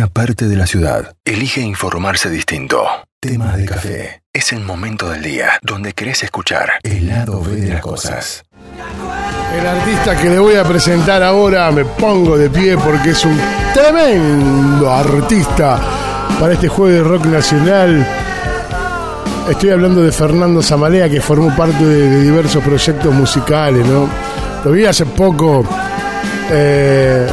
una parte de la ciudad elige informarse distinto. Temas de café. Es el momento del día donde querés escuchar el lado B de las cosas. El artista que le voy a presentar ahora me pongo de pie porque es un tremendo artista para este juego de rock nacional. Estoy hablando de Fernando Zamalea que formó parte de, diversos proyectos musicales, ¿no? Lo vi hace poco eh,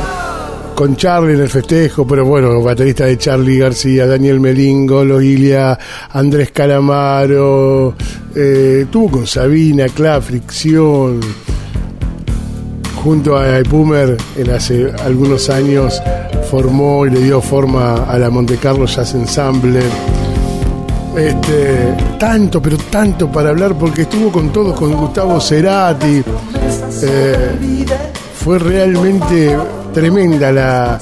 con Charlie en el festejo, pero bueno, baterista de Charlie García, Daniel Melingo, Loilia, Andrés Calamaro, eh, tuvo con Sabina, Cla, Fricción, junto a Pumer en hace algunos años formó y le dio forma a la Monte Carlo Jazz Ensemble. Este, tanto, pero tanto para hablar porque estuvo con todos, con Gustavo Cerati. Eh, fue realmente tremenda la,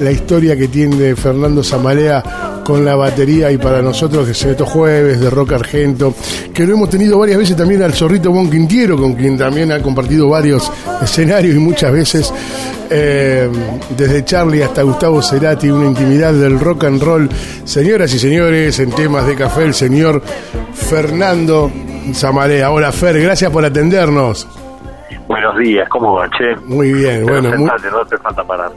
la historia que tiene Fernando Zamalea con la batería y para nosotros que es jueves de rock argento, que lo hemos tenido varias veces también al Zorrito Bon Quintiero, con quien también ha compartido varios escenarios y muchas veces eh, desde Charlie hasta Gustavo Cerati, una intimidad del rock and roll. Señoras y señores, en temas de café, el señor Fernando Zamalea. Hola Fer, gracias por atendernos. Buenos días, ¿cómo va, Che? Muy bien, bueno. No te falta parar.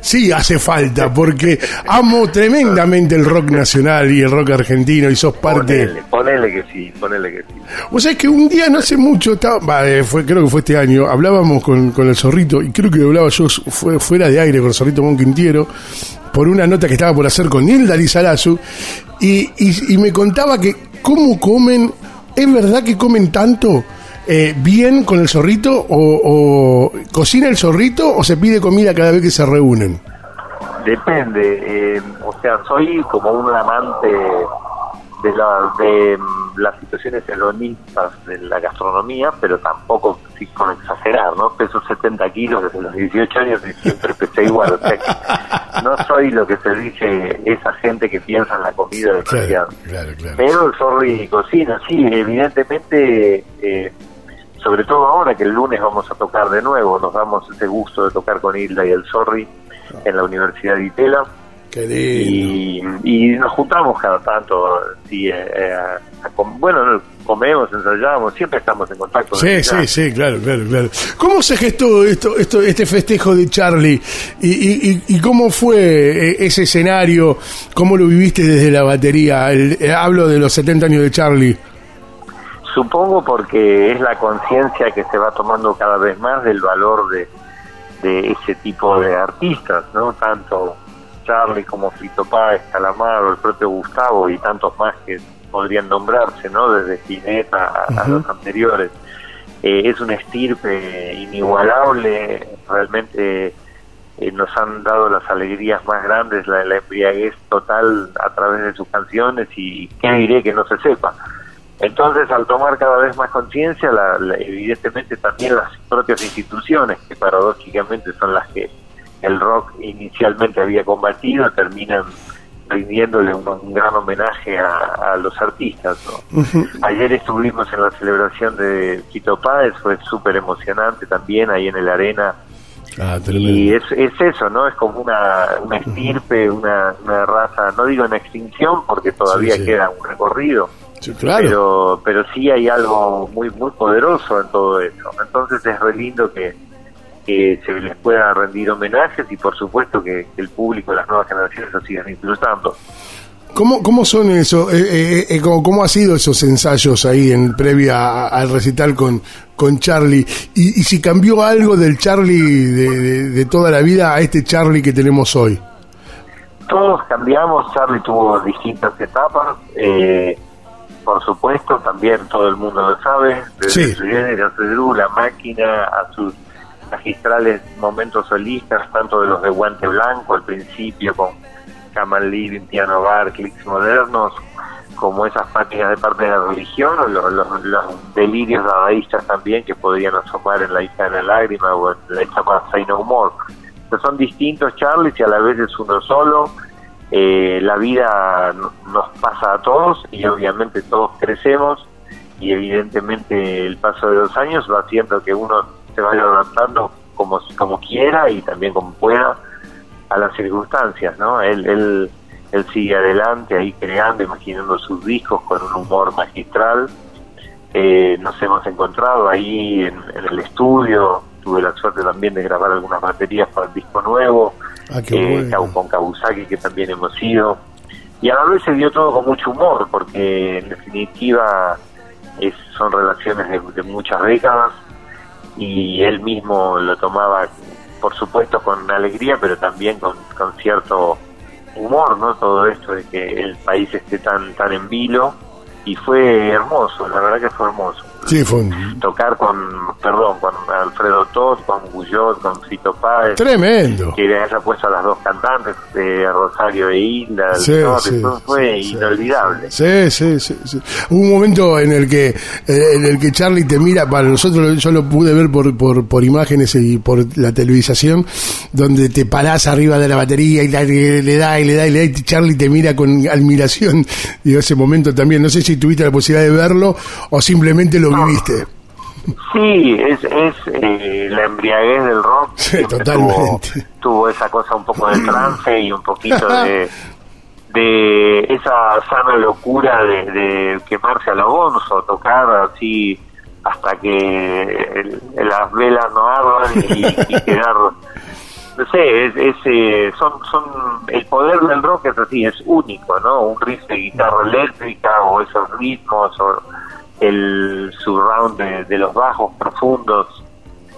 Sí, hace falta, porque amo tremendamente el rock nacional y el rock argentino y sos parte... Ponele, ponele que sí, ponele que sí. O sea, es que un día, no hace mucho, estaba, eh, fue, creo que fue este año, hablábamos con, con el zorrito, y creo que hablaba yo fue, fuera de aire con el zorrito Monquintiero, por una nota que estaba por hacer con Nilda Lizarazu, y, y, y me contaba que cómo comen, ¿es verdad que comen tanto? Eh, bien con el zorrito o, cocina el zorrito o se pide comida cada vez que se reúnen? Depende, eh, o sea, soy como un amante de, la, de mm, las situaciones hedonistas de la gastronomía, pero tampoco sí, con exagerar, ¿no? Peso 70 kilos desde los 18 años y siempre pesé igual. O sea, no soy lo que se dice esa gente que piensa en la comida demasiado. Claro, claro, Pero el zorri cocina, sí, evidentemente eh, sobre todo ahora que el lunes vamos a tocar de nuevo, nos damos ese gusto de tocar con Hilda y el Zorri en la Universidad de Itela. Y, nos juntamos cada tanto, sí, eh, eh, bueno, comemos, ensayamos, siempre estamos en contacto. Sí, sí, sí, claro, claro, claro. ¿Cómo se gestó esto, esto este festejo de Charlie? ¿Y, y, y cómo fue eh, ese escenario? ¿Cómo lo viviste desde la batería? hablo de los 70 años de Charlie. Supongo porque es la conciencia que se va tomando cada vez más del valor de, de ese tipo de artistas, ¿no? Tanto Charlie como Fito Páez, Calamaro, el propio Gustavo y tantos más que podrían nombrarse, ¿no? Desde Spinetta a, los anteriores. Eh, es un estirpe inigualable, realmente eh, nos han dado las alegrías más grandes, la, la embriaguez total a través de sus canciones y qué diré que no se sepa. Entonces, al tomar cada vez más conciencia, evidentemente también las propias instituciones, que paradójicamente son las que el rock inicialmente había combatido, terminan rindiéndole un, gran homenaje a, los artistas. Ayer estuvimos en la celebración de Quito Páez, fue súper emocionante también ahí en el arena. Ah, y es, es eso, ¿no? Es como una, una estirpe, una, una raza, no digo en extinción porque todavía queda un recorrido, pero, pero sí hay algo muy muy poderoso en todo eso. Entonces es re lindo que, que se les pueda rendir homenajes y por supuesto que, el público, las nuevas generaciones lo sigan disfrutando. ¿Cómo, ¿Cómo son eso? Eh, eh, eh ¿cómo, ¿Cómo ha sido esos ensayos ahí en previa al recital con, con Charlie? Y, y si cambió algo del Charlie de, de, toda la vida a este Charlie que tenemos hoy. Todos cambiamos, Charlie tuvo distintas etapas. Eh, por supuesto, también todo el mundo lo sabe, desde su la máquina, a sus magistrales momentos solistas, tanto de los de Guante Blanco al principio con Kamal Living, Piano Bar, clics modernos, como esas prácticas de parte de la religión, o los, los, delirios dadaístas también que podrían asomar en la hija de la lágrima o en la hija para Say No More. son distintos Charles y a la vez es uno solo eh, la vida nos pasa a todos y obviamente todos crecemos y evidentemente el paso de los años va haciendo que uno se vaya adaptando como, como quiera y también como pueda a las circunstancias, ¿no? Él, él, él sigue adelante ahí creando, imaginando sus discos con un humor magistral. Eh, nos hemos encontrado ahí en, el estudio, tuve la suerte también de grabar algunas baterías para el disco nuevo, ah, eh, con Kabusaki que también hemos ido. Y a la vez se dio todo con mucho humor, porque en definitiva es, son relaciones de muchas décadas y él mismo lo tomaba por supuesto con alegría, pero también con, con cierto humor, ¿no? Todo esto de que el país esté tan tan en vilo y fue hermoso, la verdad que fue hermoso. Sí, fue Tocar con, perdón, con Alfredo Todd, con Guyot, con Fito Páez. Tremendo. Que le haya puesto a las dos cantantes, de Rosario e Hilda. Sí, eso fue inolvidable. Sí, sí, sí, Hubo un momento en el que eh, en el que Charlie te mira, para nosotros yo lo pude ver por, por, por imágenes y por la televisación, donde te parás arriba de la batería y le da y le da y le da y Charlie te mira con admiración. Digo, ese momento también, no sé si tuviste la posibilidad de verlo o simplemente lo viviste. Sí, es, es eh, la embriaguez del rock. Sí, totalmente. Tuvo, esa cosa un poco de trance y un poquito de, de esa sana locura de, quemarse a lo gonzo, tocar así hasta que las velas no ardan y, quedar no sé es, es eh, son son el poder del rock es así es único no un riff de guitarra eléctrica o esos ritmos o el surround de, los bajos profundos,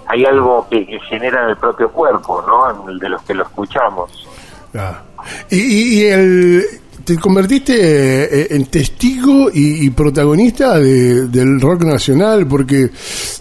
hay algo que, genera en el propio cuerpo, ¿no? En el de los que lo escuchamos. Ah. Y, y, el, te convertiste eh, en testigo y, protagonista del rock nacional porque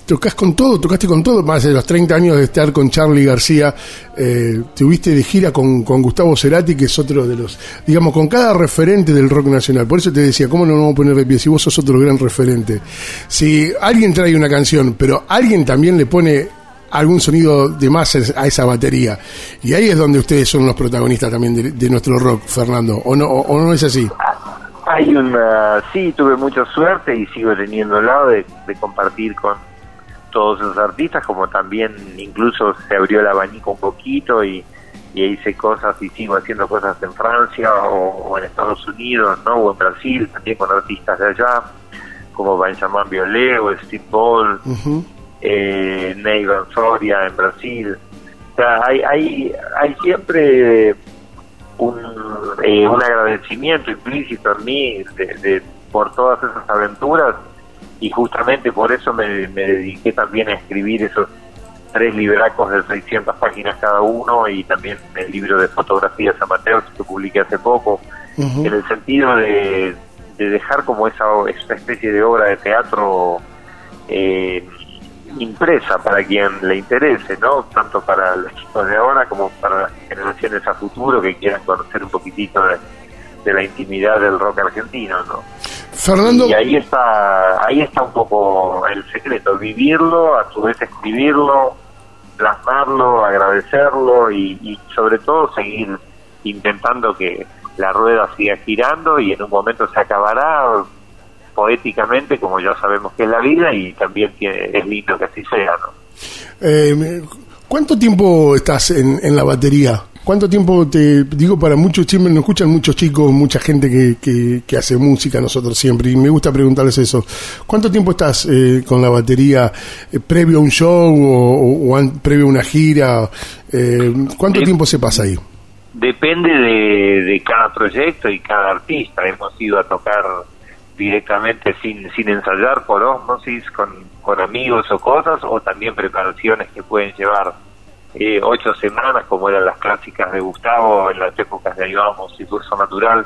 tocas con todo, tocaste con todo, más de los 30 años de estar con Charlie García, eh, tuviste de gira con, Gustavo Cerati, que es otro de los, digamos, con cada referente del rock nacional. Por eso te decía, ¿cómo no nos vamos a poner de pie si vos sos otro gran referente? Si alguien trae una canción, pero alguien también le pone algún sonido de más a esa batería. Y ahí es donde ustedes son los protagonistas también de, nuestro rock, Fernando, ¿o no, o, no es así? Hay una, sí, tuve mucha suerte y sigo teniendo lado de, de compartir con todos esos artistas, como también incluso se abrió el abanico un poquito y, y hice cosas y sigo haciendo cosas en Francia o, en Estados Unidos, ¿no? O en Brasil, también con artistas de allá, como Benjamin Biolay o Steve Ball eh, Neiva Soria en Brasil. O sea, hay, hay, hay siempre un, eh, un agradecimiento implícito en mí de, por todas esas aventuras y justamente por eso me, dediqué también a escribir esos tres libracos de 600 páginas cada uno y también el libro de fotografías amateurs que publiqué hace poco, en el sentido de, de dejar como esa, esa especie de obra de teatro eh, impresa para quien le interese, ¿no? Tanto para los chicos de ahora como para las generaciones a futuro que quieran conocer un poquitito de, la intimidad del rock argentino, ¿no? Fernando. Y ahí está, ahí está un poco el secreto, vivirlo, a su vez escribirlo, plasmarlo, agradecerlo y, y sobre todo seguir intentando que la rueda siga girando y en un momento se acabará poéticamente, como ya sabemos que es la vida, y también es lindo que así sea. ¿no? Eh, ¿Cuánto tiempo estás en, en, la batería? ¿Cuánto tiempo te digo para muchos siempre nos escuchan muchos chicos, mucha gente que, que, hace música nosotros siempre y me gusta preguntarles eso. ¿Cuánto tiempo estás eh, con la batería eh, previo a un show o, previo a una gira? ¿Cuánto tiempo se pasa ahí? Depende de, de cada proyecto y cada artista. Hemos ido a tocar directamente sin, sin ensayar por osmosis con, con amigos o cosas, o también preparaciones que pueden llevar eh, ocho semanas, como eran las clásicas de Gustavo en las épocas de Ayudamos y Curso Natural,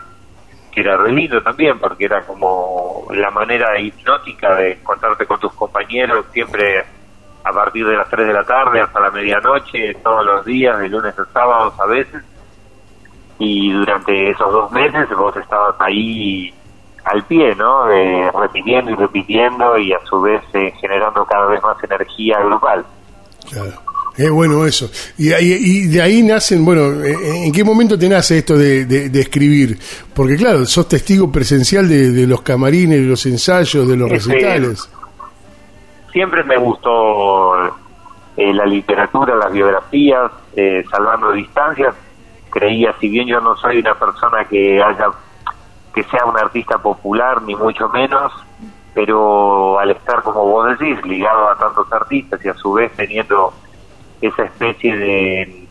que era re lindo también, porque era como la manera hipnótica de encontrarte con tus compañeros siempre a partir de las 3 de la tarde hasta la medianoche, todos los días, de lunes a sábados a veces. Y durante esos dos meses vos estabas ahí al pie, ¿no? repitiendo y repitiendo y a su vez eh, generando cada vez más energía global. Claro. Es bueno eso. Y, y, de ahí nacen, bueno, ¿en qué momento te nace esto de, de, escribir? Porque claro, sos testigo presencial de, los camarines, de los ensayos, de los recitales. Siempre me gustó eh, la literatura, las biografías, eh, salvando distancias, creía, si bien yo no soy una persona que haya que sea un artista popular ni mucho menos, pero al estar como vos decís ligado a tantos artistas y a su vez teniendo esa especie de,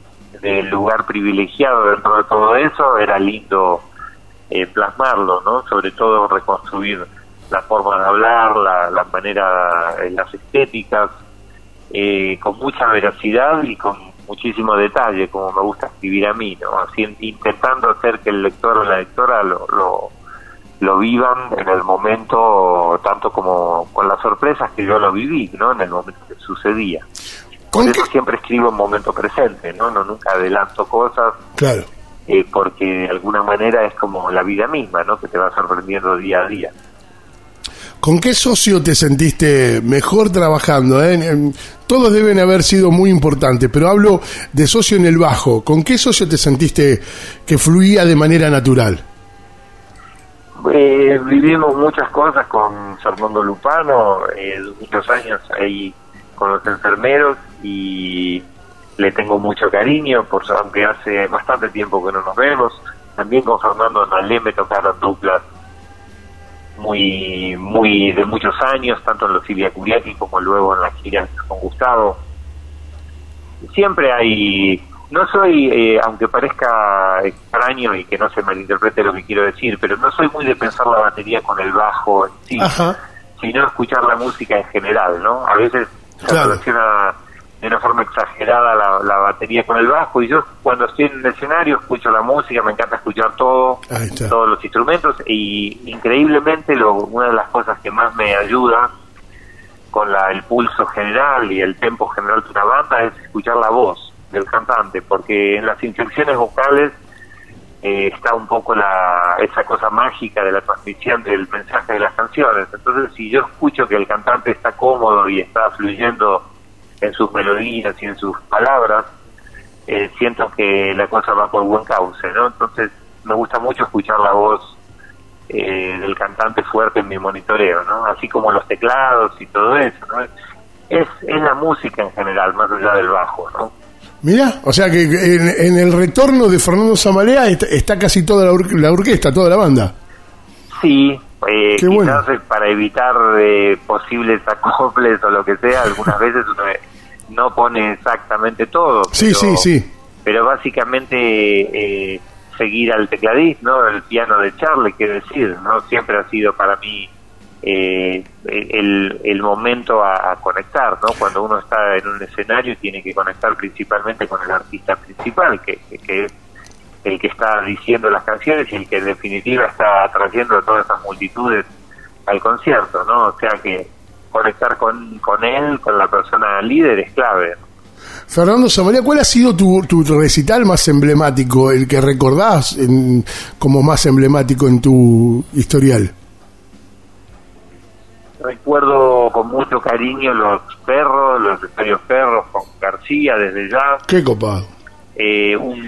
lugar privilegiado dentro de todo eso, era lindo eh, plasmarlo, ¿no? Sobre todo reconstruir la forma de hablar, la, la manera, eh, las estéticas, eh, con mucha veracidad y con muchísimo detalle, como me gusta escribir a mí, ¿no? Así, intentando hacer que el lector o la lectora lo, lo, lo vivan en el momento, tanto como con las sorpresas que yo lo viví, ¿no? En el momento que sucedía. Por eso siempre escribo en momento presente, ¿no? No nunca adelanto cosas. Claro. Eh, porque de alguna manera es como la vida misma, ¿no? Que te va sorprendiendo día a día. ¿Con qué socio te sentiste mejor trabajando? eh? Todos deben haber sido muy importantes, pero hablo de socio en el bajo. ¿Con qué socio te sentiste que fluía de manera natural? Eh, vivimos muchas cosas con Fernando Lupano, eh, muchos años ahí con los enfermeros y le tengo mucho cariño, por aunque hace bastante tiempo que no nos vemos. También con Fernando Nalé me tocaron duplas muy muy de muchos años, tanto en los Silvia Curiaki como luego en las giras con Gustavo. Siempre hay, no soy, eh, aunque parezca extraño y que no se malinterprete lo que quiero decir, pero no soy muy de pensar la batería con el bajo en sí, Ajá. sino escuchar la música en general, ¿no? A veces se Claro. relaciona de una forma exagerada la, la batería con el bajo. Y yo cuando estoy en el escenario escucho la música, me encanta escuchar todo, todos los instrumentos. Y increíblemente lo, una de las cosas que más me ayuda con la, el pulso general y el tempo general de una banda es escuchar la voz del cantante porque en las inflexiones vocales eh, está un poco la, esa cosa mágica de la transmisión del mensaje de las canciones. Entonces, si yo escucho que el cantante está cómodo y está fluyendo en sus melodías y en sus palabras, eh, siento que la cosa va por buen cauce, ¿no? Entonces, me gusta mucho escuchar la voz eh, del cantante fuerte en mi monitoreo, ¿no? Así como los teclados y todo eso, ¿no? Es, es la música en general, más allá del bajo, ¿no? Mira, o sea que en, en el retorno de Fernando Zamalea está, está casi toda la, or- la orquesta, toda la banda. Sí, eh, bueno. quizás para evitar eh, posibles acoples o lo que sea, algunas veces uno no pone exactamente todo. Sí, pero- sí, sí. Pero básicamente eh, seguir al tecladista, ¿no? El piano de Charlie, quiero decir, ¿no? Siempre ha sido para mí eh, el, el momento a, a conectar, ¿no? Cuando uno está en un escenario tiene que conectar principalmente con el artista principal, que, que- que es el que está diciendo las canciones y el que en definitiva está trayendo a todas esas multitudes al concierto, ¿no? O sea que conectar con, con él, con la persona líder es clave. Fernando Zamalea, ¿cuál ha sido tu, tu recital más emblemático, el que recordás en- como más emblemático en tu historial? Recuerdo con mucho cariño los perros, los estadios perros con García desde ya, Qué copado. eh, un,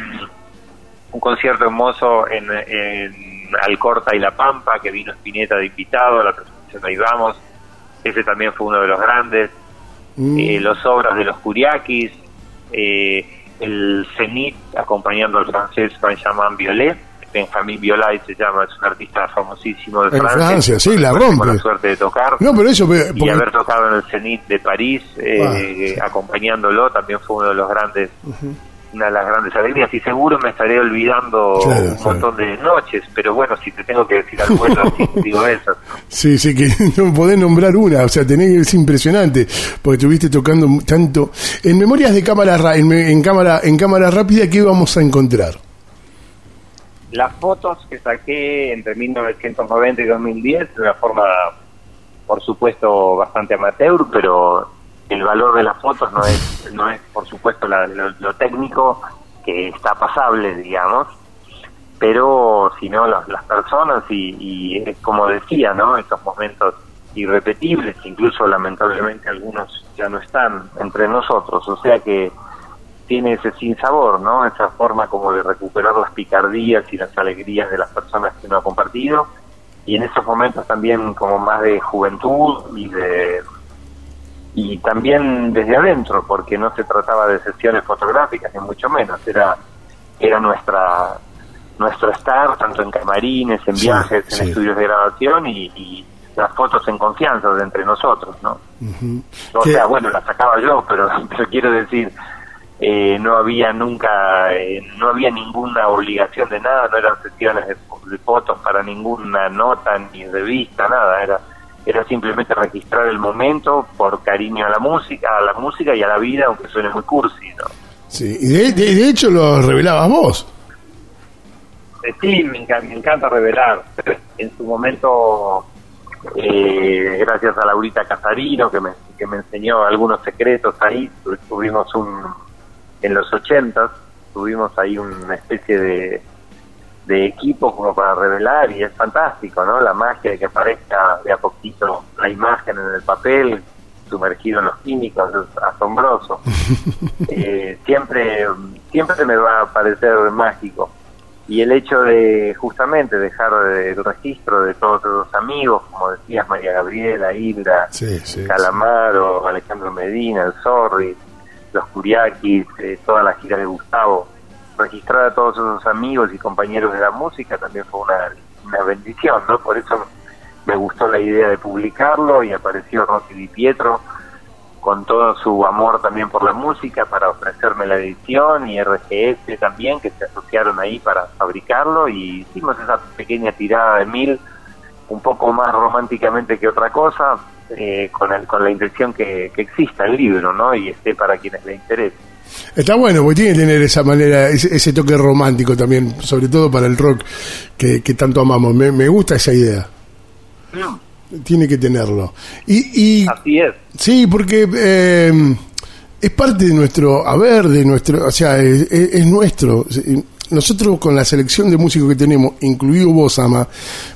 un concierto hermoso en, en Alcorta y La Pampa, que vino Spinetta de invitado, la presentación Ahí Vamos, ese también fue uno de los grandes, Mm. eh, los obras de los Curiakis, eh, el Zenit acompañando al francés Benjamin Violet, Benjamin Violet se llama, es un artista famosísimo de En Francia. Francia, sí, la Con la rompe. suerte de tocar No, pero eso... y haber tocado en el Zenit de París eh, acompañándolo también fue uno de los grandes una de las grandes alegrías y seguro me estaré olvidando Claro, un claro. montón de noches pero bueno si te tengo que decir algo bueno sí, digo eso Sí, sí, que no podés nombrar una, o sea, tenés, es impresionante, porque estuviste tocando tanto. En Memorias de Cámara, Ra- en, en cámara, en cámara Rápida, ¿qué vamos a encontrar? las fotos que saqué entre 1990 y 2010 de una forma por supuesto bastante amateur pero el valor de las fotos no es no es por supuesto la- lo, técnico que está pasable digamos pero sino las, las personas y, y como decía no estos momentos irrepetibles incluso lamentablemente algunos ya no están entre nosotros o sea que tiene ese sinsabor, ¿no? Esa forma como de recuperar las picardías y las alegrías de las personas que uno ha compartido y en esos momentos también como más de juventud y de y también desde adentro porque no se trataba de sesiones fotográficas ni mucho menos era era nuestra nuestro estar tanto en camarines, en Sí, viajes, en sí. estudios de grabación y, y las fotos en confianza de entre nosotros, ¿no? O sea, bueno, las sacaba yo, pero, pero quiero decir, eh, no había nunca, eh, no había ninguna obligación de nada, no eran sesiones de, de fotos para ninguna nota ni revista, nada, era era simplemente registrar el momento por cariño a la música, a la música y a la vida, aunque suene muy cursi, ¿no? Sí, y de, de- de hecho lo revelabas vos. Eh, Sí, me encanta, me encanta revelar. En su momento, eh, gracias a Laurita Casarino, que me, que me enseñó algunos secretos ahí, tu- tuvimos un, en los ochentas, tuvimos ahí una especie de, de equipo como para revelar y es fantástico, ¿no? La magia de que aparezca de a poquito la imagen en el papel, sumergido en los químicos, es asombroso. Eh, siempre, siempre me va a parecer mágico. Y el hecho de justamente dejar el registro de todos esos amigos, como decías, María Gabriela, Hilda, Sí, sí. Calamaro, Alejandro Medina, el Zorri, los Curiakis, eh, toda la gira de Gustavo, registrar a todos esos amigos y compañeros de la música también fue una, bendición, ¿no? Por eso me gustó la idea de publicarlo y apareció Rosy Di Pietro con todo su amor también por la música para ofrecerme la edición y RGS también que se asociaron ahí para fabricarlo y hicimos esa pequeña tirada de mil un poco más románticamente que otra cosa eh, con, el, con la intención que, que exista el libro ¿no? y esté para quienes le interese. Está bueno, porque tiene que tener esa manera, ese, ese toque romántico también, sobre todo para el rock que, que tanto amamos. Me, me gusta esa idea. Tiene que tenerlo. Y, y Así es. sí, porque eh, es parte de nuestro haber, de nuestro, o sea, es, es- es nuestro. Nosotros con la selección de músicos que tenemos, incluido vos, Ama,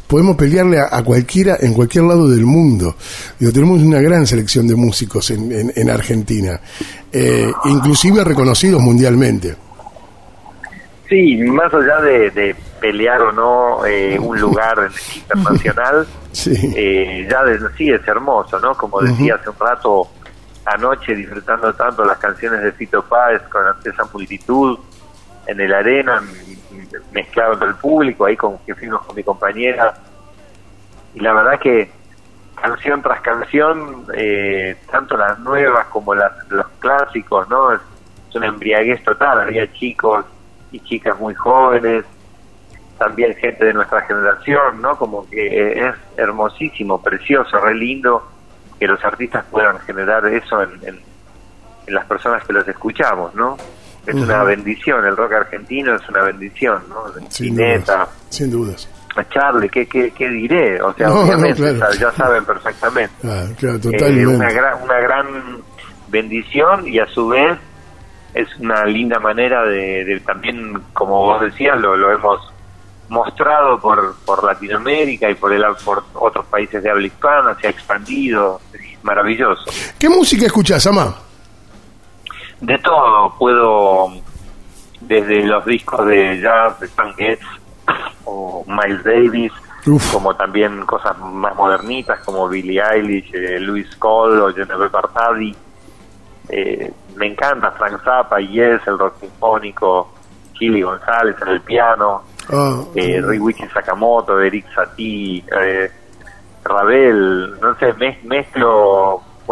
podemos pelearle a, a cualquiera en cualquier lado del mundo. Digo, tenemos una gran selección de músicos en, en- en Argentina, eh, inclusive reconocidos mundialmente. Sí, más allá de, de pelear o no eh, un lugar internacional, Sí. eh, ya de, sí es hermoso, ¿no? Como decía hace un rato, anoche disfrutando tanto las canciones de Fito Páez con esa multitud en el arena, mezclado entre el público, ahí con que fuimos con mi compañera. Y la verdad que canción tras canción, eh, tanto las nuevas como las, los clásicos, ¿no? Es, una embriaguez total, había chicos y chicas muy jóvenes, también gente de nuestra generación, ¿no? Como que es hermosísimo, precioso, re lindo que los artistas puedan generar eso en, en- en las personas que los escuchamos, ¿no? Es una bendición, el rock argentino es una bendición, ¿no? Sin Spinetta, dudas. Sin dudas. a Charlie, ¿qué, qué, qué diré? O sea, No, no, obviamente, claro. ya saben perfectamente. Ah, claro, Eh, totalmente. una, gran, una gran bendición y a su vez es una linda manera de, de también, como vos decías, lo, lo hemos mostrado por, por Latinoamérica y por, el, por otros países de habla hispana, se ha expandido, es maravilloso. ¿Qué música escuchás, Ama? De todo, puedo, desde los discos de jazz de Stan Getz o Miles Davis, Uf. como también cosas más modernitas como Billie Eilish, eh, Luis Cole o Genevieve Bartadi. Eh, me encanta Frank Zappa, Yes, el rock sinfónico, Chili González en el piano, Ah, eh, Ryuichi Sakamoto, Eric Satie, eh, Ravel, no sé,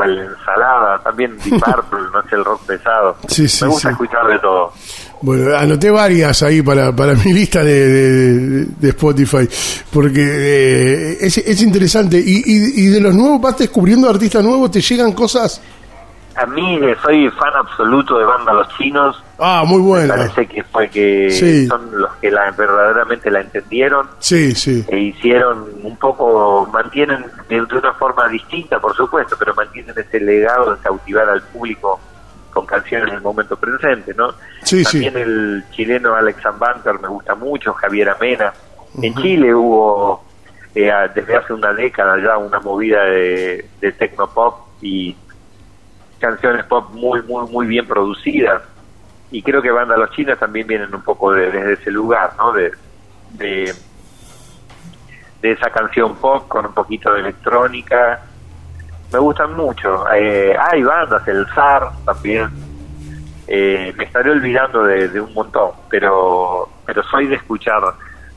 mezclo cual ensalada, también Deep Purple, no sé, el rock pesado. Sí, sí, me gusta sí. escuchar de todo. Bueno, anoté varias ahí para, para mi lista de, de- de Spotify, porque eh, es, es interesante. Y, y, y de los nuevos, vas descubriendo artistas nuevos, te llegan cosas. A mí soy fan absoluto de banda Los Chinos, Ah, muy me buenas. parece que fue que Sí. son los que la verdaderamente la entendieron Sí, sí. e hicieron un poco, mantienen de, de una forma distinta, por supuesto, pero mantienen ese legado de cautivar al público con canciones en el momento presente, ¿no? Sí, sí. También el chileno Alex Banter me gusta mucho, Javier Amena. En Chile hubo eh, desde hace una década ya una movida de, de tecnopop y canciones pop muy, muy, muy bien producidas. Y creo que bandas los chinos también vienen un poco de- desde ese lugar, ¿no? De, de, de esa canción pop con un poquito de electrónica. Me gustan mucho. Eh, hay bandas, el Zar también, eh, me estaré olvidando de, un montón, pero, pero soy de escuchar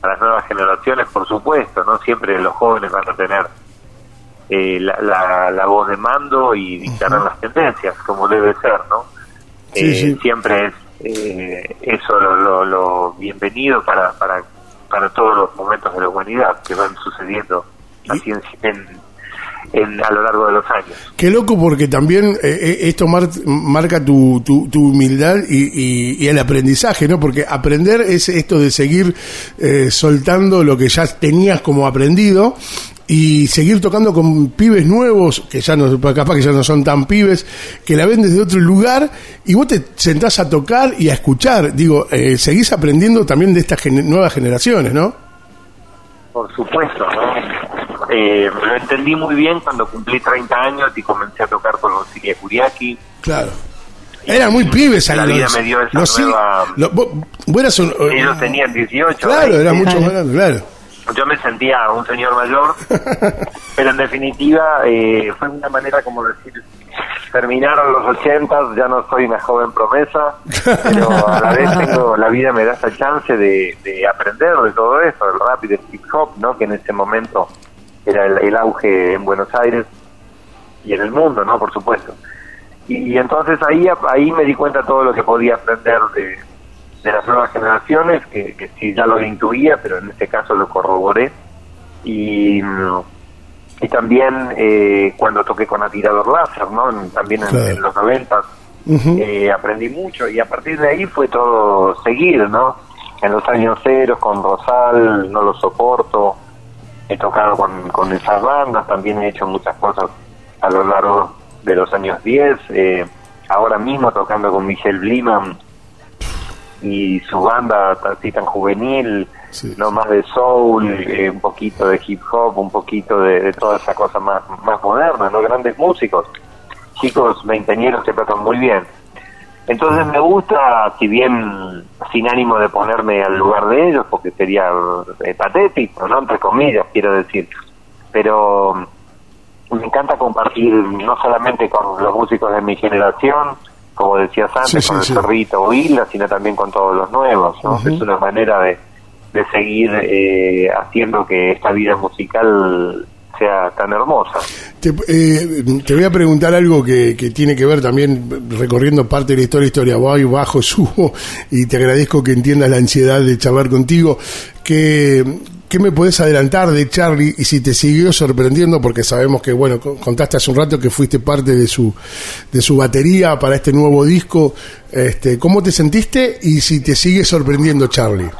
a las nuevas generaciones, por supuesto, no siempre los jóvenes van a tener eh, la, la, voz de mando y dictarán las tendencias, como debe ser, ¿no? Eh, siempre es eso lo, lo, bienvenido para, para, para todos los momentos de la humanidad que van sucediendo así en a lo largo de los años. Qué loco porque también eh, eh, esto marca tu, tu, humildad y, el aprendizaje, ¿no? Porque aprender es esto de seguir eh, soltando lo que ya tenías como aprendido y seguir tocando con pibes nuevos, que ya no, capaz que ya no son tan pibes, que la ven desde otro lugar, y vos te sentás a tocar y a escuchar. Digo, seguís aprendiendo también de estas nuevas generaciones, ¿no? Por supuesto, ¿no? Eh, lo entendí muy bien cuando cumplí 30 años y comencé a tocar con los Siria Kuriaki. Claro. Eran muy pibes La vida me dio esa nueva... vos, Ellos tenían 18. Claro, era mucho más grande, claro. Yo me sentía un señor mayor, pero en definitiva eh, fue una manera como decir, terminaron los 80, ya no soy una joven promesa, pero a la vez tengo, la vida me da esa chance de, de aprender de todo eso, el rap y del hip hop, ¿no? que en ese momento era el, auge en Buenos Aires y en el mundo, ¿no? Por supuesto. Y, entonces ahí ahí me di cuenta todo lo que podía aprender de, las nuevas generaciones, que, que sí ya lo intuía, pero en este caso lo corroboré. Y, y también eh, cuando toqué con Atirador Láser, ¿no? También en, los noventas eh, aprendí mucho y a partir de ahí fue todo seguir, ¿no? En los años ceros con Rosal, No lo soporto, he tocado con, con esas bandas, también he hecho muchas cosas a lo largo de los años 10, eh, ahora mismo tocando con Michelle Bliman y su banda así tan juvenil, no más de soul, eh, un poquito de hip hop, un poquito de, toda esa cosa más, más moderna, ¿no? Grandes músicos, chicos veinteñeros que tocan muy bien. Entonces me gusta, si bien sin ánimo de ponerme al lugar de ellos, porque sería eh, patético, ¿no? Entre comillas, quiero decir. Pero mm, me encanta compartir no solamente con los músicos de mi generación, como decías antes, con el perrito o Isla, sino también con todos los nuevos, ¿no? Es una manera de, de seguir eh, haciendo que esta vida musical sea tan hermosa. Eh, te, voy a preguntar algo que, tiene que ver también recorriendo parte de la historia, historia voy, bajo, subo, y te agradezco que entiendas la ansiedad de charlar contigo. ¿Qué, ¿Qué me puedes adelantar de Charlie y si te siguió sorprendiendo? Porque sabemos que, bueno, contaste hace un rato que fuiste parte de su, de su batería para este nuevo disco. Este, ¿Cómo te sentiste y si te sigue sorprendiendo Charlie?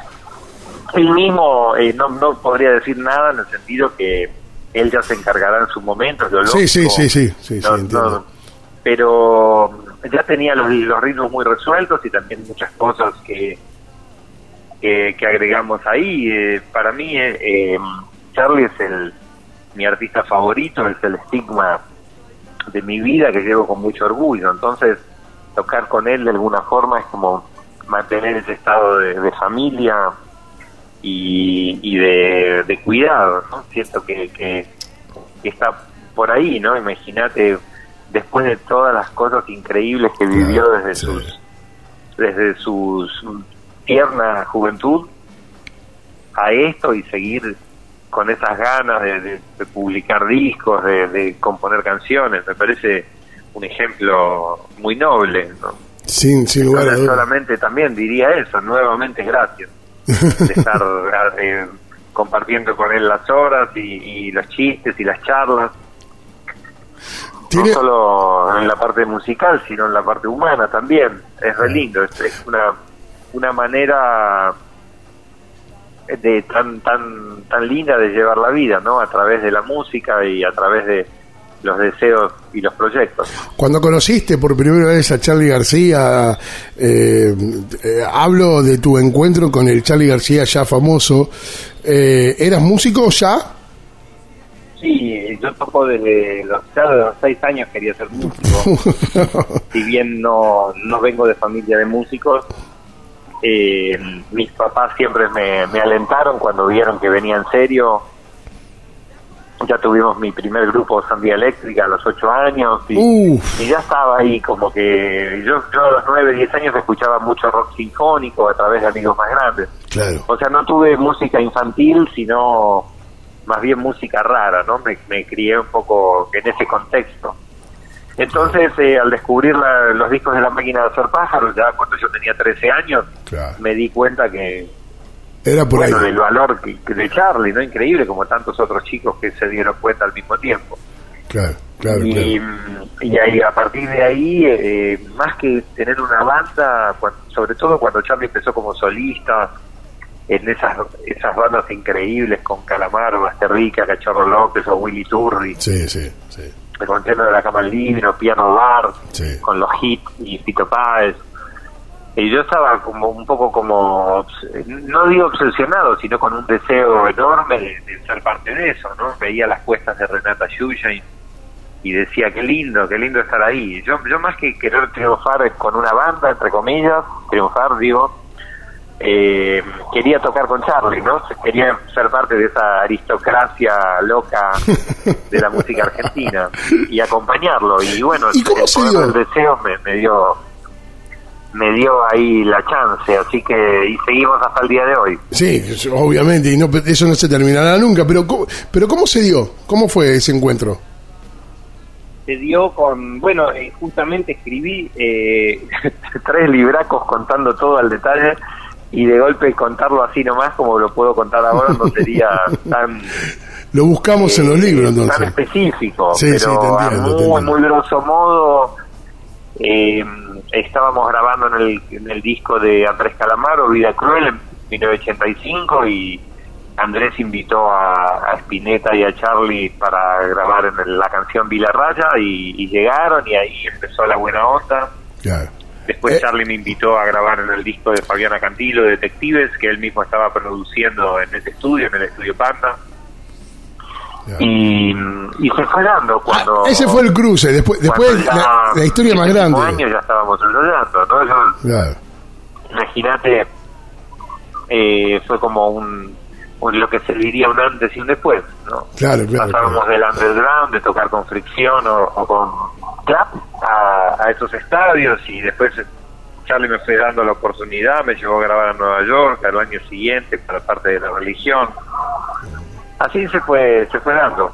El mismo, eh, no, no podría decir nada en el sentido que él ya se encargará en su momento, sí, sí, sí, sí, sí, pero ya tenía los, los, ritmos muy resueltos y también muchas cosas que, que, agregamos ahí. Eh, para mí, eh, eh, Charlie es el mi artista favorito, es el estigma de mi vida que llevo con mucho orgullo. Entonces, tocar con él de alguna forma es como mantener ese estado de familia, y, de, cuidado, ¿no? Siento que, que, está por ahí, ¿no? Imagínate, después de todas las cosas increíbles que vivió desde sus desde sus tierna juventud a esto y seguir con esas ganas de, publicar discos, de, componer canciones, me parece un ejemplo muy noble, ¿no? Sin, sin lugar Solamente también diría eso, nuevamente gracias de estar eh, compartiendo con él las horas y, los chistes y las charlas. No solo en la parte musical, sino en la parte humana también. Es re lindo, es, una, una manera de tan tan tan linda de llevar la vida, ¿no? A través de la música y a través de los deseos y los proyectos. Cuando conociste por primera vez a Charlie García, eh, eh, hablo de tu encuentro con el Charlie García ya famoso, eh, ¿eras músico ya? Sí, yo toco desde los, los seis años quería ser músico. si bien no, no vengo de familia de músicos, mis papás siempre me, me alentaron cuando vieron que venía en serio ya tuvimos mi primer grupo Sandía Eléctrica a los ocho años y, y ya estaba ahí como que yo, yo a los nueve, diez años escuchaba mucho rock sinfónico a través de amigos más grandes. Claro. O sea, no tuve música infantil, sino más bien música rara, ¿no? Me, me crié un poco en ese contexto. Entonces, eh, al descubrir la- los discos de la máquina de hacer pájaros, ya cuando yo tenía 13 años, Claro. me di cuenta que, Era por bueno, ahí. del valor que, que de Charlie, ¿no? Increíble, como tantos otros chicos que se dieron cuenta al mismo tiempo. Claro, claro, y, claro. y ahí, a partir de ahí, eh, más que tener una banda, sobre todo cuando Charlie empezó como solista, en esas esas bandas increíbles con Calamaro, Basterrica, Cachorro López o Willy Turri, Sí, sí, sí. Con Lleno de la Cama al Libro, Piano Bar, Sí. con los hits y Fito Páez. Y yo estaba como un poco como, no digo obsesionado, sino con un deseo enorme de, de ser parte de eso, ¿no? Veía las puestas de Renata Yuya y, y decía, qué lindo, qué lindo estar ahí. Yo, yo más que querer triunfar con una banda, entre comillas, triunfar, digo, eh, quería tocar con Charlie, ¿no? Quería ser parte de esa aristocracia loca de la música argentina y acompañarlo. Y bueno, ¿Y cómo el del deseo me, me dio me dio ahí la chance, así que y seguimos hasta el día de hoy. Sí, obviamente, y no, eso no se terminará nunca, pero ¿cómo, pero ¿cómo se dio? ¿Cómo fue ese encuentro? Se dio con, bueno, eh, justamente escribí eh, tres libracos contando todo al detalle y de golpe contarlo así nomás como lo puedo contar ahora no sería tan Lo buscamos en los eh, libros, tan entonces. específico, Sí, pero sí, te entiendo, muy, te muy grosso modo eh, estábamos grabando en el, en el disco de Andrés Calamaro, Vida Cruel, en 1985 y Andrés invitó a, a Spinetta y a Charlie para grabar en el- la canción Vila Raya y, y llegaron y ahí empezó la buena onda. Claro. Después Eh. Charlie me invitó a grabar en el disco de Fabiana Cantilo, Detectives, que él mismo estaba produciendo en ese estudio, en el estudio Panda. claro. Y, y se fue dando cuando... Ah, ese fue el cruce, después, después cuando ya la, la historia más grande. año ya estábamos ensayando, ¿no? Yo- Claro. Imagínate, eh, fue como un, un- lo que se diría un antes y un después, ¿no? Claro, claro, Pasábamos claro. del underground, de tocar con fricción o, o con clap a, a esos estadios y después Charlie me fue dando la oportunidad, me llevó a grabar a Nueva York al año siguiente para parte de la religión. Así se fue, se fue dando,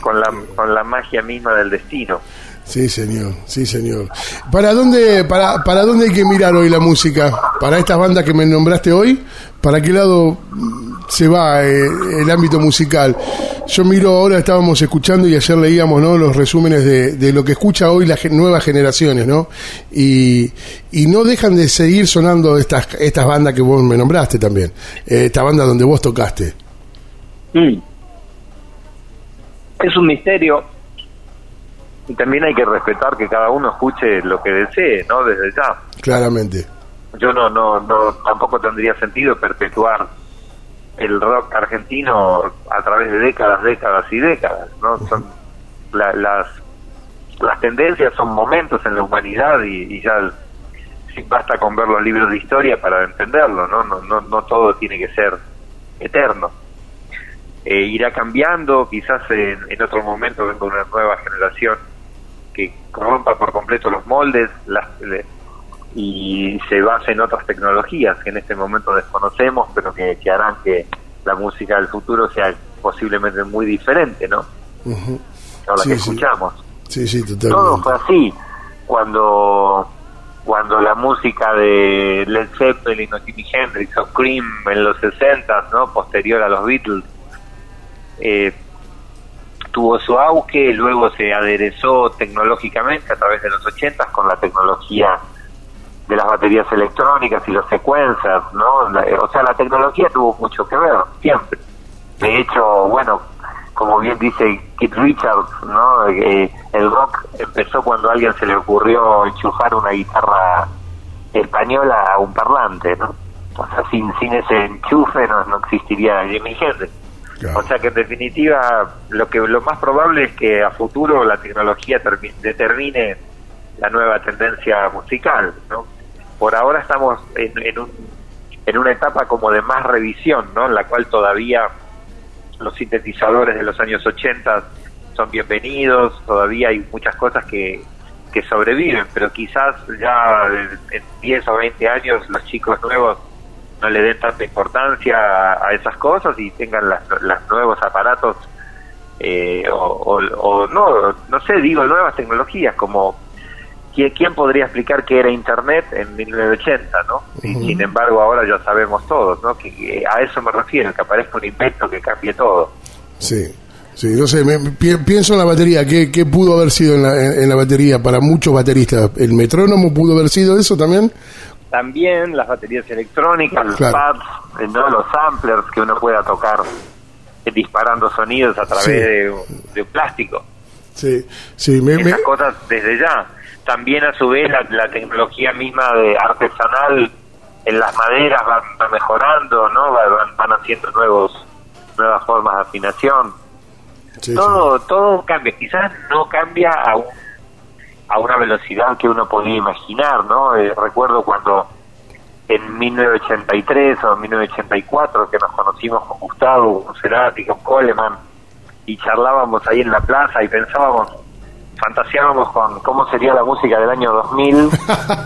con la, con la magia misma del destino. Sí, señor, sí, señor. ¿Para dónde, para, para dónde hay que mirar hoy la música? ¿Para estas bandas que me nombraste hoy? ¿Para qué lado se va eh, el ámbito musical? Yo miro ahora, estábamos escuchando y ayer leíamos ¿no? los resúmenes de, de lo que escucha hoy las nuevas generaciones, ¿no? Y, y no dejan de seguir sonando estas, estas bandas que vos me nombraste también. Eh, esta banda donde vos tocaste. Mm. Es un misterio. Y también hay que respetar que cada uno escuche lo que desee, ¿no? Desde ya. Claramente. Yo no, no, no, tampoco tendría sentido perpetuar el rock argentino a través de décadas, décadas y décadas, ¿no? Son la- las las tendencias son momentos en la humanidad y, y ya basta con ver los libros de historia para entenderlo, ¿no? No, no, no todo tiene que ser eterno. Eh, irá cambiando, quizás en, en otro momento venga una nueva generación que rompa por completo los moldes las, le- y se base en otras tecnologías que en este momento desconocemos, pero que, que harán que la música del futuro sea posiblemente muy diferente, ¿no? Ujú. A la Sí, que sí. escuchamos. Sí, sí, Todo fue así cuando cuando la música de Led Zeppelin o Jimi Hendrix o Cream en los 60 no posterior a los Beatles eh, tuvo su auge luego se aderezó tecnológicamente a través de los 80 con la tecnología de las baterías electrónicas y los sequencers no La- o sea la tecnología tuvo mucho que ver siempre de hecho bueno como bien dice Keith Richards, ¿no? Eh, el rock empezó cuando a alguien se le ocurrió enchufar una guitarra española a un parlante, ¿no? O sea, sin, sin ese enchufe no, no existiría Jimi Hendrix. Claro. O sea que en definitiva lo que lo más probable es que a futuro la tecnología termi- determine la nueva tendencia musical, ¿no? Por ahora estamos en, en, un, en una etapa como de más revisión, ¿no? En la cual todavía los sintetizadores de los años 80 son bienvenidos, todavía hay muchas cosas que, que sobreviven, pero quizás ya en 10 o 20 años los chicos nuevos no le den tanta importancia a, esas cosas y tengan los nuevos aparatos eh, o, no, no sé, digo nuevas tecnologías como ¿quién, podría explicar qué era Internet en 1980, no? Sin embargo ahora ya sabemos todos, ¿no? Que, a eso me refiero, que aparezca un invento que cambie todo. Sí. Sí, no sé, pienso en la batería, ¿qué, ¿qué, pudo haber sido en la, en la batería para muchos bateristas? ¿El metrónomo pudo haber sido eso también? también las baterías electrónicas, los pads, eh, ¿no? los samplers que uno pueda tocar eh, disparando sonidos a través de, plástico. Sí, sí, me, Esas cosas desde ya. También a su vez la, tecnología misma de artesanal en las maderas va, mejorando, ¿no? Van, van, haciendo nuevos nuevas formas de afinación. todo todo cambia. Quizás no cambia a un a una velocidad que uno podía imaginar, ¿no? Eh, recuerdo cuando en 1983 o 1984 que nos conocimos con Gustavo, con Cerati, con Coleman y charlábamos ahí en la plaza y pensábamos, fantaseábamos con cómo sería la música del año 2000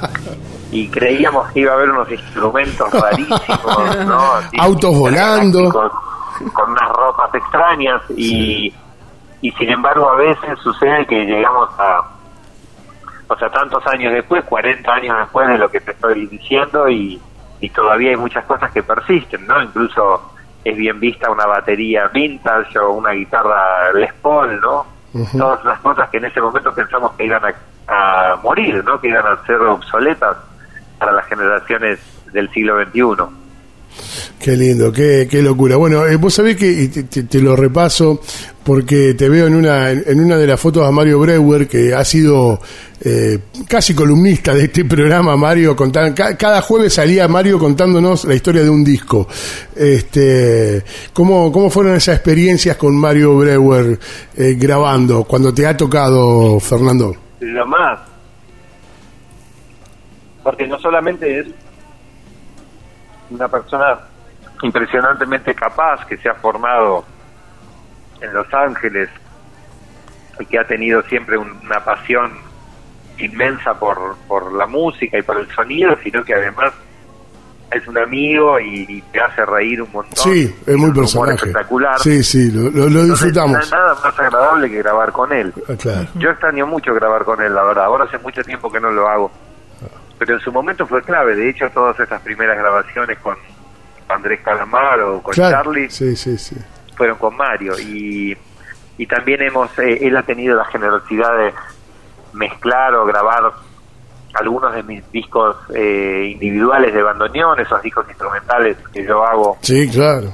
y creíamos que iba a haber unos instrumentos rarísimos, ¿no? Autos volando. Con unas ropas extrañas y, y sin embargo a veces sucede que llegamos a o sea, tantos años después, 40 años después de lo que te estoy diciendo y, y todavía hay muchas cosas que persisten, ¿no? Incluso es bien vista una batería vintage o una guitarra Les Paul, ¿no? Todas las cosas que en ese momento pensamos que iban a, morir, ¿no? Que iban a ser obsoletas para las generaciones del siglo XXI. Qué lindo, qué, qué locura. Bueno, eh, vos sabés que te, lo repaso porque te veo en una, en una de las fotos a Mario Breuer, que ha sido eh, casi columnista de este programa, Mario. Contando, cada jueves salía Mario contándonos la historia de un disco. Este, ¿cómo, ¿Cómo fueron esas experiencias con Mario Breuer eh, grabando cuando te ha tocado, Fernando? Lo más. Porque no solamente es una persona impresionantemente capaz que se ha formado en Los Ángeles y que ha tenido siempre una pasión inmensa por, por la música y por el sonido, sino que además es un amigo y, te hace reír un montón. Sí, es muy personaje. espectacular. Sí, sí, lo, disfrutamos. no hay nada más agradable que grabar con él. Ah, Yo extraño mucho grabar con él, la verdad. Ahora hace mucho tiempo que no lo hago pero en su momento fue clave. De hecho, todas estas primeras grabaciones con Andrés Calamaro o con Charlie fueron con Mario. Y, y también hemos, eh, él ha tenido la generosidad de mezclar o grabar algunos de mis discos eh, individuales de bandoneón, esos discos instrumentales que yo hago. Sí, claro.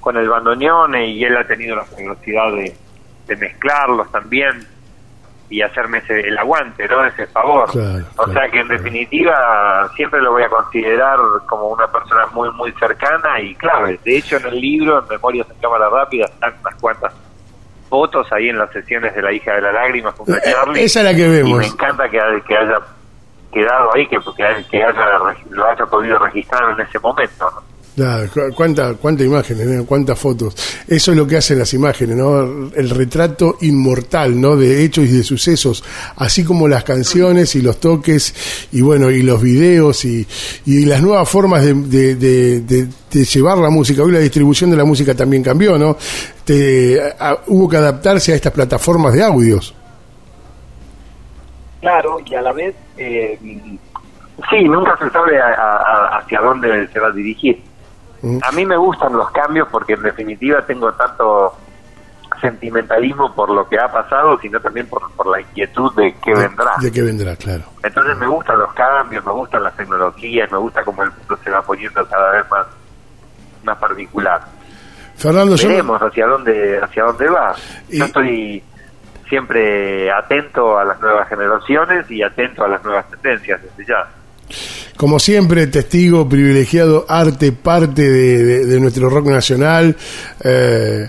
Con el bandoneón y él ha tenido la generosidad de, de mezclarlos también y hacerme ese, el aguante, ¿no? Ese favor. o sea que en definitiva siempre lo voy a considerar como una persona muy, muy cercana y clave. De hecho, en el libro, en Memorias en Cámara Rápida, están unas cuantas fotos ahí en las sesiones de La hija de la lágrima junto a eh, Charlie. Esa es la que vemos. Y me encanta que, que haya quedado ahí, que, que, que haya, lo haya podido registrar en ese momento, ¿no? Claro, cuánta, cuánta imágenes, ¿no? cuántas fotos. Eso es lo que hacen las imágenes, ¿no? El retrato inmortal, ¿no? De hechos y de sucesos, así como las canciones y los toques y bueno, y los videos y, y las nuevas formas de, de, llevar la música. Hoy la distribución de la música también cambió, ¿no? Te, hubo que adaptarse a estas plataformas de audios. Claro, y a la vez, eh, sí, nunca se sabe hacia dónde se va a dirigir a mí me gustan los cambios porque en definitiva tengo tanto sentimentalismo por lo que ha pasado, sino también por, la inquietud de qué vendrá. De qué vendrá, claro. Entonces me gustan los cambios, me gustan las tecnologías, me gusta cómo el mundo se va poniendo cada vez más, más particular. Fernando, Veremos hacia dónde, hacia dónde va. Yo estoy siempre atento a las nuevas generaciones y atento a las nuevas tendencias desde ya. Como siempre, testigo privilegiado, arte, parte de, nuestro rock nacional. Eh,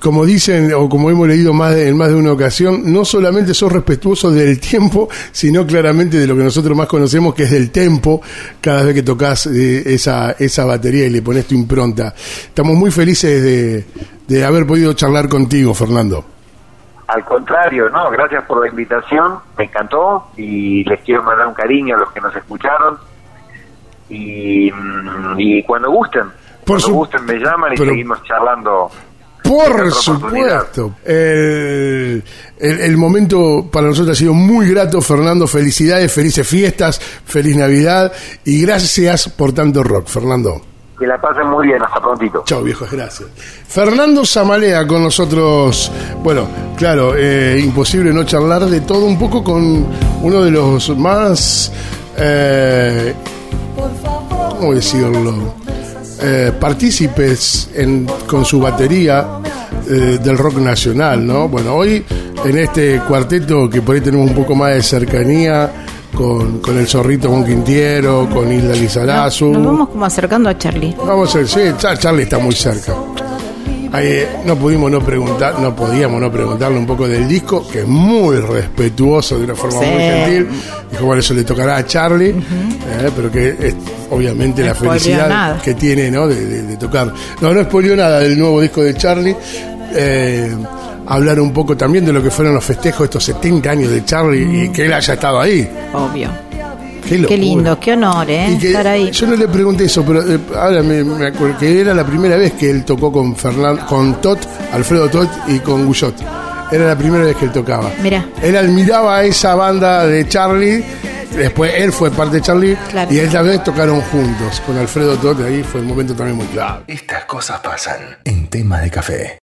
como dicen o como hemos leído más en más de una ocasión, no solamente sos respetuoso del tiempo, sino claramente de lo que nosotros más conocemos, que es del tempo, cada vez que tocas eh, esa, esa batería y le pones tu impronta. Estamos muy felices de, de haber podido charlar contigo, Fernando. Al contrario, no, gracias por la invitación, me encantó y les quiero mandar un cariño a los que nos escucharon y, y cuando gusten, Por cuando gusten me llaman y pero- seguimos charlando. Por supuesto. El, el- el momento para nosotros ha sido muy grato, Fernando. Felicidades, felices fiestas, feliz Navidad y gracias por tanto rock, Fernando. Que la pasen muy bien, hasta prontito. Chao, viejos, gracias. Fernando Zamalea con nosotros. Bueno, claro, eh, imposible no charlar de todo un poco con uno de los más. Eh, ¿Cómo decirlo? Eh, partícipes en, con su batería eh, del rock nacional, ¿no? Bueno, hoy en este cuarteto que por ahí tenemos un poco más de cercanía con, con el zorrito con Quintiero, con Hilda Lizarazu. Nos vamos como acercando a Charlie. Vamos a ver, sí, Char- Charlie está muy cerca. Eh, no pudimos no preguntar, no podíamos no preguntarle un poco del disco, que es muy respetuoso de una forma Sí. muy gentil. Dijo, bueno, eso le tocará a Charlie, eh, pero que es obviamente No la felicidad nada. que tiene, ¿no? De, de- de tocar. No, no spoileó nada del nuevo disco de Charlie. Eh, hablar un poco también de lo que fueron los festejos de estos 70 años de Charlie y que él haya estado ahí. Obvio. Qué, lindo, qué honor, ¿eh? Que Estar ahí. Yo no le pregunté eso, pero eh, ahora me, me acuerdo que era la primera vez que él tocó con Fernando, con Tot, Alfredo Tot y con Guyot. Era la primera vez que él tocaba. Mirá. Él admiraba a esa banda de Charlie. Después él fue parte de Charlie Claro. y esta vez tocaron juntos con Alfredo Tot. Ahí fue un momento también muy clave. Estas cosas pasan en tema de café.